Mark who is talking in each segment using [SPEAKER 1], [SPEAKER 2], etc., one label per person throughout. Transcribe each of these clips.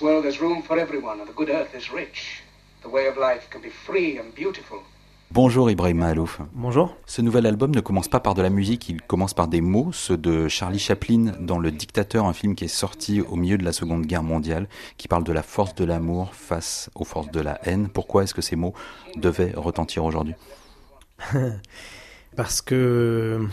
[SPEAKER 1] this world there's room for everyone, and the good earth is rich. The way of life can be free and beautiful.
[SPEAKER 2] Bonjour Ibrahim Mahalouf.
[SPEAKER 3] Bonjour.
[SPEAKER 2] Ce nouvel album ne commence pas par de la musique, il commence par des mots, ceux de Charlie Chaplin dans Le Dictateur, un film qui est sorti au milieu de la Seconde Guerre mondiale, qui parle de la force de l'amour face aux forces de la haine. Pourquoi est-ce que ces mots devaient retentir aujourd'hui?
[SPEAKER 3] Parce que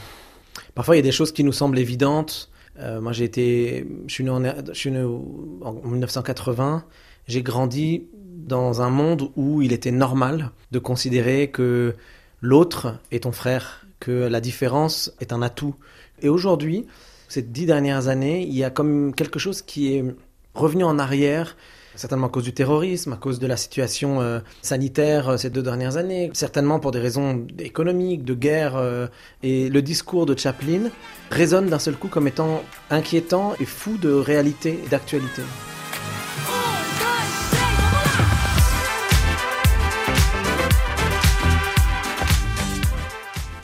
[SPEAKER 3] parfois il y a des choses qui nous semblent évidentes. Euh, moi j'ai été, je suis né en, je suis né en 1980, j'ai grandi dans un monde où il était normal de considérer que l'autre est ton frère, que la différence est un atout. Et aujourd'hui, ces dix dernières années, il y a comme quelque chose qui est revenu en arrière, certainement à cause du terrorisme, à cause de la situation euh, sanitaire euh, ces deux dernières années, certainement pour des raisons économiques, de guerre. Euh, et le discours de Chaplin résonne d'un seul coup comme étant inquiétant et fou de réalité et d'actualité.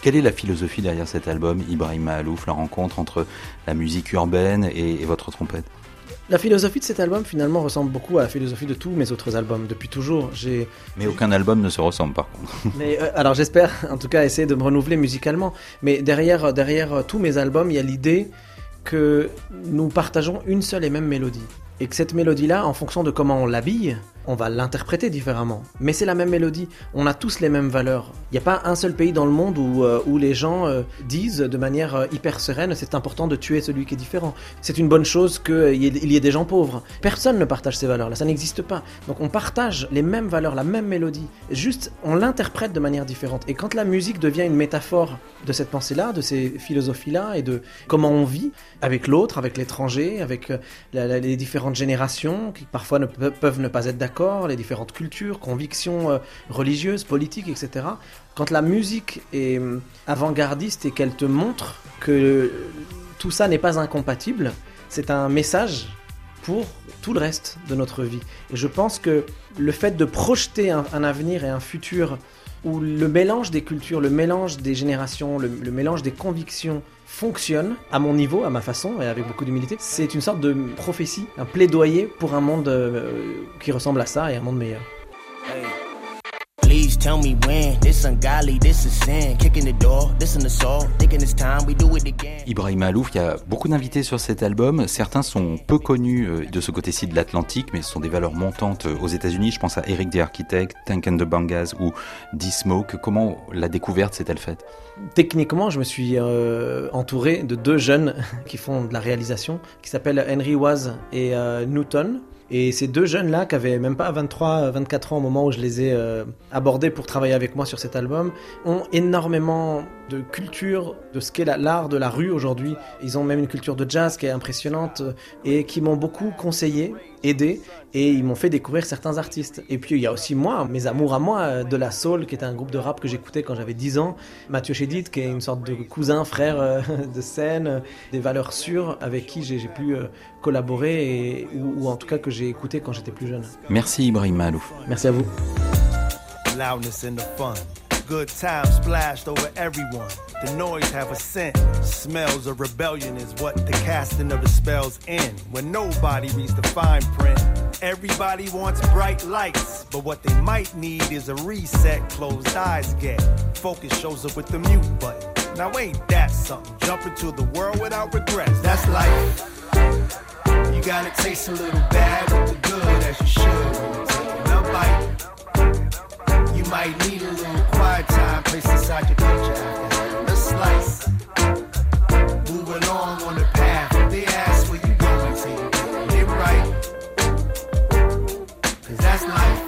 [SPEAKER 2] Quelle est la philosophie derrière cet album, Ibrahim Mahalouf, la rencontre entre la musique urbaine et, et votre trompette?
[SPEAKER 3] La philosophie de cet album finalement ressemble beaucoup à la philosophie de tous mes autres albums depuis toujours. J'ai
[SPEAKER 2] Mais aucun album ne se ressemble par contre.
[SPEAKER 3] Mais euh, alors j'espère en tout cas essayer de me renouveler musicalement. Mais derrière, derrière euh, tous mes albums, il y a l'idée que nous partageons une seule et même mélodie. Et que cette mélodie-là, en fonction de comment on l'habille, on va l'interpréter différemment. Mais c'est la même mélodie. On a tous les mêmes valeurs. Il n'y a pas un seul pays dans le monde où, euh, les gens euh, disent de manière euh, hyper sereine c'est important de tuer celui qui est différent. C'est une bonne chose qu'il y, y ait des gens pauvres. Personne ne partage ces valeurs-là. Ça n'existe pas. Donc on partage les mêmes valeurs, la même mélodie. Juste, on l'interprète de manière différente. Et quand la musique devient une métaphore de cette pensée-là, de ces philosophies-là et de comment on vit avec l'autre, avec l'étranger, avec les différentes générations qui parfois ne pe- peuvent ne pas être d'accord, les différentes cultures, convictions euh, religieuses, politiques, etc. Quand la musique est euh, avant-gardiste et qu'elle te montre que tout ça n'est pas incompatible, c'est un message pour tout le reste de notre vie. Et je pense que le fait de projeter un, avenir et un futur où le mélange des cultures, le mélange des générations, le mélange des convictions fonctionne à mon niveau, à ma façon et avec beaucoup d'humilité, c'est une sorte de prophétie, un plaidoyer pour un monde euh, qui ressemble à ça et un monde meilleur.
[SPEAKER 4] Please tell me when. This ungodly, this is sin. Kicking the door, this an assault. Thinking it's time we do it again.
[SPEAKER 2] Ibrahim Mahalouf, il y a beaucoup d'invités sur cet album. Certains sont peu connus euh, de ce côté-ci de l'Atlantique, mais ce sont des valeurs montantes euh, aux États-Unis. Je pense à Eric the Architect, Tank and the Bangas ou D-Smoke. Comment la découverte s'est-elle faite?
[SPEAKER 3] Techniquement, je me suis euh, entouré de deux jeunes qui font de la réalisation, qui s'appellent Henry Waz et euh, Newton. Et ces deux jeunes-là, qui avaient même pas 23, 24 ans au moment où je les ai euh, abordés pour travailler avec moi sur cet album, ont énormément de culture de ce qu'est la- l'art de la rue aujourd'hui. Ils ont même une culture de jazz qui est impressionnante euh, et qui m'ont beaucoup conseillé, aidé, et ils m'ont fait découvrir certains artistes. Et puis il y a aussi moi, mes amours à moi, euh, de la Soul, qui est un groupe de rap que j'écoutais quand j'avais 10 ans, Mathieu Chédid, qui est une sorte de cousin, frère euh, de scène, des valeurs sûres avec qui j'ai pu collaborer, et, ou, ou en tout cas que j'ai écouté quand j'étais plus jeune.
[SPEAKER 2] Merci Ibrahim Mahalouf.
[SPEAKER 3] Merci à vous.
[SPEAKER 5] loudness and the fun. Good times splashed over everyone. The noise have a scent. Smells of rebellion is what the casting of the spells end. When nobody reads the fine print. Everybody wants bright lights, but what they might need is a reset. Closed eyes get. Focus shows up with the mute button. Now ain't that something? Jump into the world without regrets. That's life. You gotta taste a little bad with the good as you should taking a bite. Might need a little quiet time placed inside your having slice. Moving on on the path, they ask where you going getting right. Cause that's life.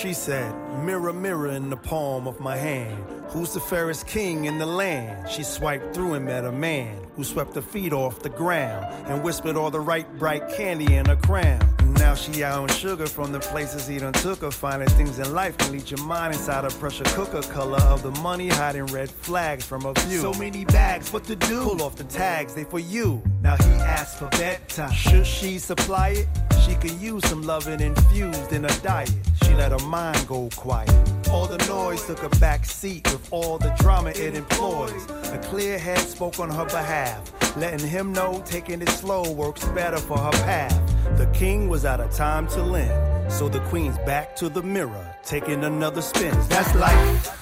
[SPEAKER 5] She said, Mirror, mirror in the palm of my hand. Who's the fairest king in the land? She swiped through and met a man who swept her feet off the ground and whispered all the right bright candy in her crown. Now she out on sugar from the places he done took her. Finding things in life can lead your mind inside a pressure cooker. Color of the money, hiding red flags from a view. So many bags, what to do? Pull off the tags, they for you. Now he asked for bedtime. Should she supply it? She could use some loving infused in her diet. She let her mind go quiet. All the noise took a back seat with all the drama it employs. A clear head spoke on her behalf, letting him know taking it slow works better for her path. The king was out of time to lend, so the queen's back to the mirror, taking another spin. That's life.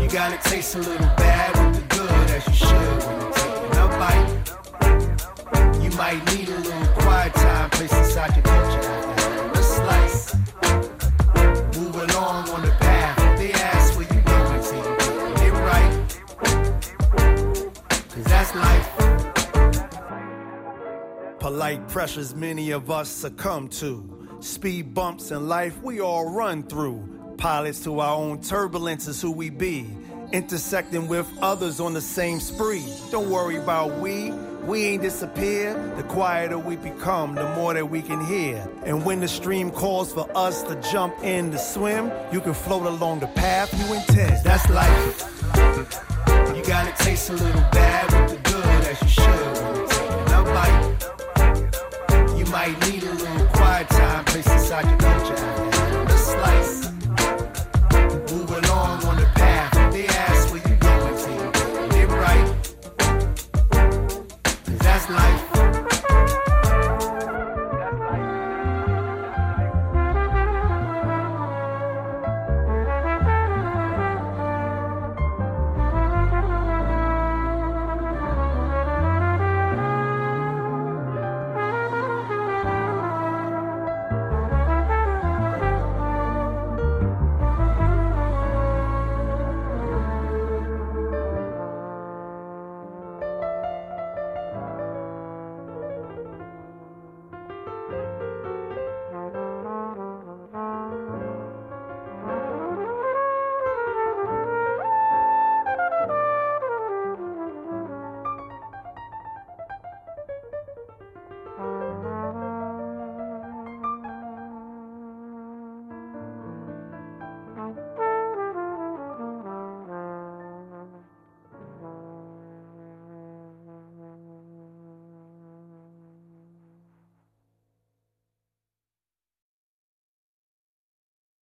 [SPEAKER 5] You gotta taste a little bad with the good as you should when you're taking a bite. You might need a little pressures many of us succumb to. Speed bumps in life we all run through. Pilots to our own turbulence is who we be. Intersecting with others on the same spree. Don't worry about we. We ain't disappear. The quieter we become, the more that we can hear. And when the stream calls for us to jump in to swim, you can float along the path you intend. That's life. You gotta taste a little bad with the good as you should We. need